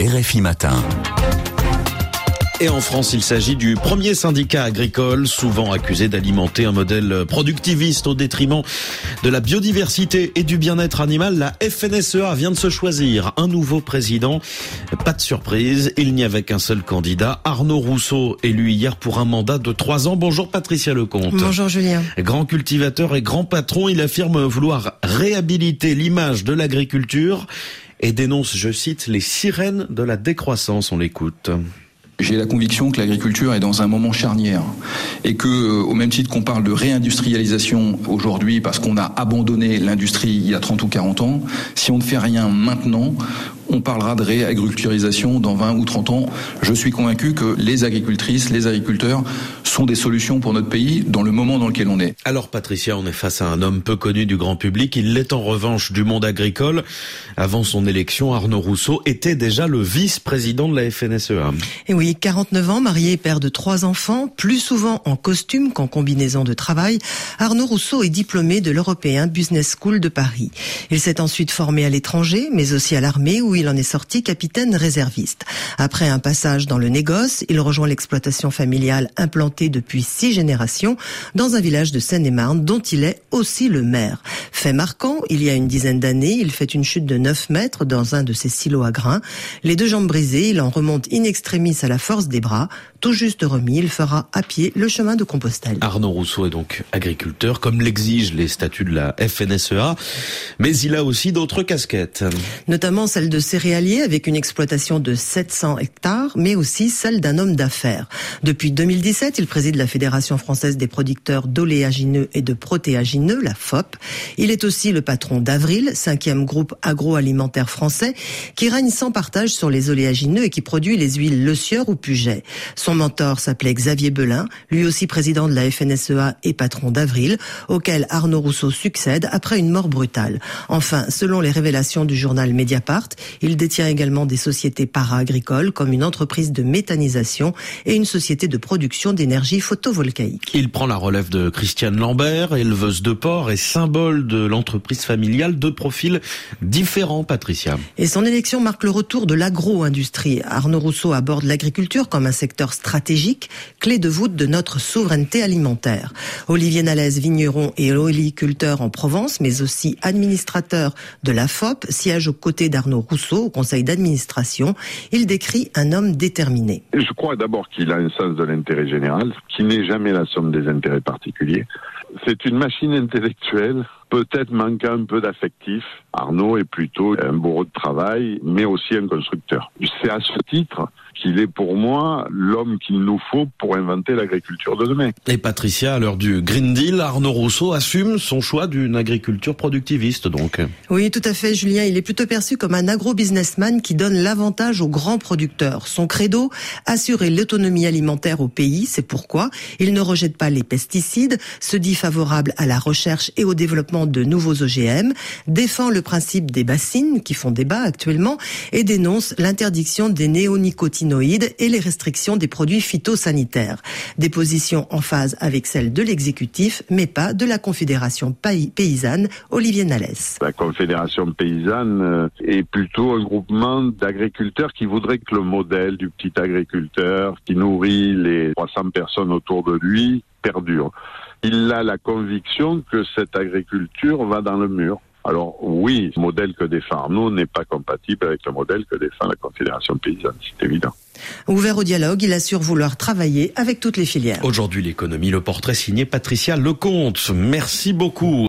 RFI Matin. Et en France, il s'agit du premier syndicat agricole, souvent accusé d'alimenter un modèle productiviste au détriment de la biodiversité et du bien-être animal. La FNSEA vient de se choisir un nouveau président. Pas de surprise, il n'y avait qu'un seul candidat, Arnaud Rousseau, élu hier pour un mandat de trois ans. Bonjour Patricia Lecomte. Bonjour Julien. Grand cultivateur et grand patron, il affirme vouloir réhabiliter l'image de l'agriculture et dénonce, je cite, les sirènes de la décroissance. On l'écoute. J'ai la conviction que l'agriculture est dans un moment charnière et que, euh, au même titre qu'on parle de réindustrialisation aujourd'hui parce qu'on a abandonné l'industrie il y a 30 ou 40 ans, si on ne fait rien maintenant, on parlera de réagriculturisation dans 20 ou 30 ans. Je suis convaincu que les agricultrices, les agriculteurs sont des solutions pour notre pays dans le moment dans lequel on est. Alors Patricia, on est face à un homme peu connu du grand public. Il l'est en revanche du monde agricole. Avant son élection, Arnaud Rousseau était déjà le vice-président de la FNSEA. Et oui, 49 ans, marié, père de trois enfants, plus souvent en costume qu'en combinaison de travail. Arnaud Rousseau est diplômé de l'Européen Business School de Paris. Il s'est ensuite formé à l'étranger, mais aussi à l'armée où il en est sorti capitaine réserviste. Après un passage dans le négoce, il rejoint l'exploitation familiale implantée depuis six générations dans un village de Seine-et-Marne dont il est aussi le maire. Fait marquant, il y a une dizaine d'années, il fait une chute de 9 mètres dans un de ses silos à grains. Les deux jambes brisées, il en remonte in extremis à la force des bras. Tout juste remis, il fera à pied le chemin de Compostelle. Arnaud Rousseau est donc agriculteur, comme l'exigent les statuts de la FNSEA, mais il a aussi d'autres casquettes. Notamment celle de céréalier avec une exploitation de 700 hectares, mais aussi celle d'un homme d'affaires. Depuis 2017, il préside la Fédération française des producteurs d'oléagineux et de protéagineux, la FOP. Il est aussi le patron d'Avril, cinquième groupe agroalimentaire français, qui règne sans partage sur les oléagineux et qui produit les huiles Le Sieur ou Puget. Son mentor s'appelait Xavier Belin, lui aussi président de la FNSEA et patron d'Avril, auquel Arnaud Rousseau succède après une mort brutale. Enfin, selon les révélations du journal Mediapart, il détient également des sociétés para-agricoles comme une entreprise de méthanisation et une société de production d'énergie photovoltaïque. Il prend la relève de Christiane Lambert, éleveuse de porc et symbole de l'entreprise familiale, deux profils différents, Patricia. Et son élection marque le retour de l'agro-industrie. Arnaud Rousseau aborde l'agriculture comme un secteur stratégique, clé de voûte de notre souveraineté alimentaire. Olivier Nalès, vigneron et oliculteur en Provence, mais aussi administrateur de la FOP, siège aux côtés d'Arnaud Rousseau au conseil d'administration. Il décrit un homme déterminé. Je crois d'abord qu'il a un sens de l'intérêt général, qui n'est jamais la somme des intérêts particuliers. C'est une machine intellectuelle, peut-être manquant un peu d'affectif. Arnaud est plutôt un bourreau de travail, mais aussi un constructeur. C'est à ce titre qu'il est pour moi l'homme qu'il nous faut pour inventer l'agriculture de demain. Et Patricia, à l'heure du Green Deal, Arnaud Rousseau assume son choix d'une agriculture productiviste donc. Oui, tout à fait, Julien. Il est plutôt perçu comme un agro-businessman qui donne l'avantage aux grands producteurs. Son credo, assurer l'autonomie alimentaire au pays. C'est pourquoi il ne rejette pas les pesticides, se dit favorable à la recherche et au développement de nouveaux OGM, défend le principe des bassines qui font débat actuellement et dénonce l'interdiction des néonicotinoïdes et les restrictions des produits phytosanitaires. Des positions en phase avec celles de l'exécutif, mais pas de la Confédération paysanne, Olivier Nalès. La Confédération paysanne euh, est plutôt un groupement d'agriculteurs qui voudraient que le modèle du petit agriculteur qui nourrit les 300 personnes autour de lui perdure. Il a la conviction que cette agriculture va dans le mur. Alors oui, le modèle que défend Arnaud n'est pas compatible avec le modèle que défend la Confédération paysanne, c'est évident. Ouvert au dialogue, il assure vouloir travailler avec toutes les filières. Aujourd'hui l'économie, le portrait signé Patricia Lecomte. Merci beaucoup.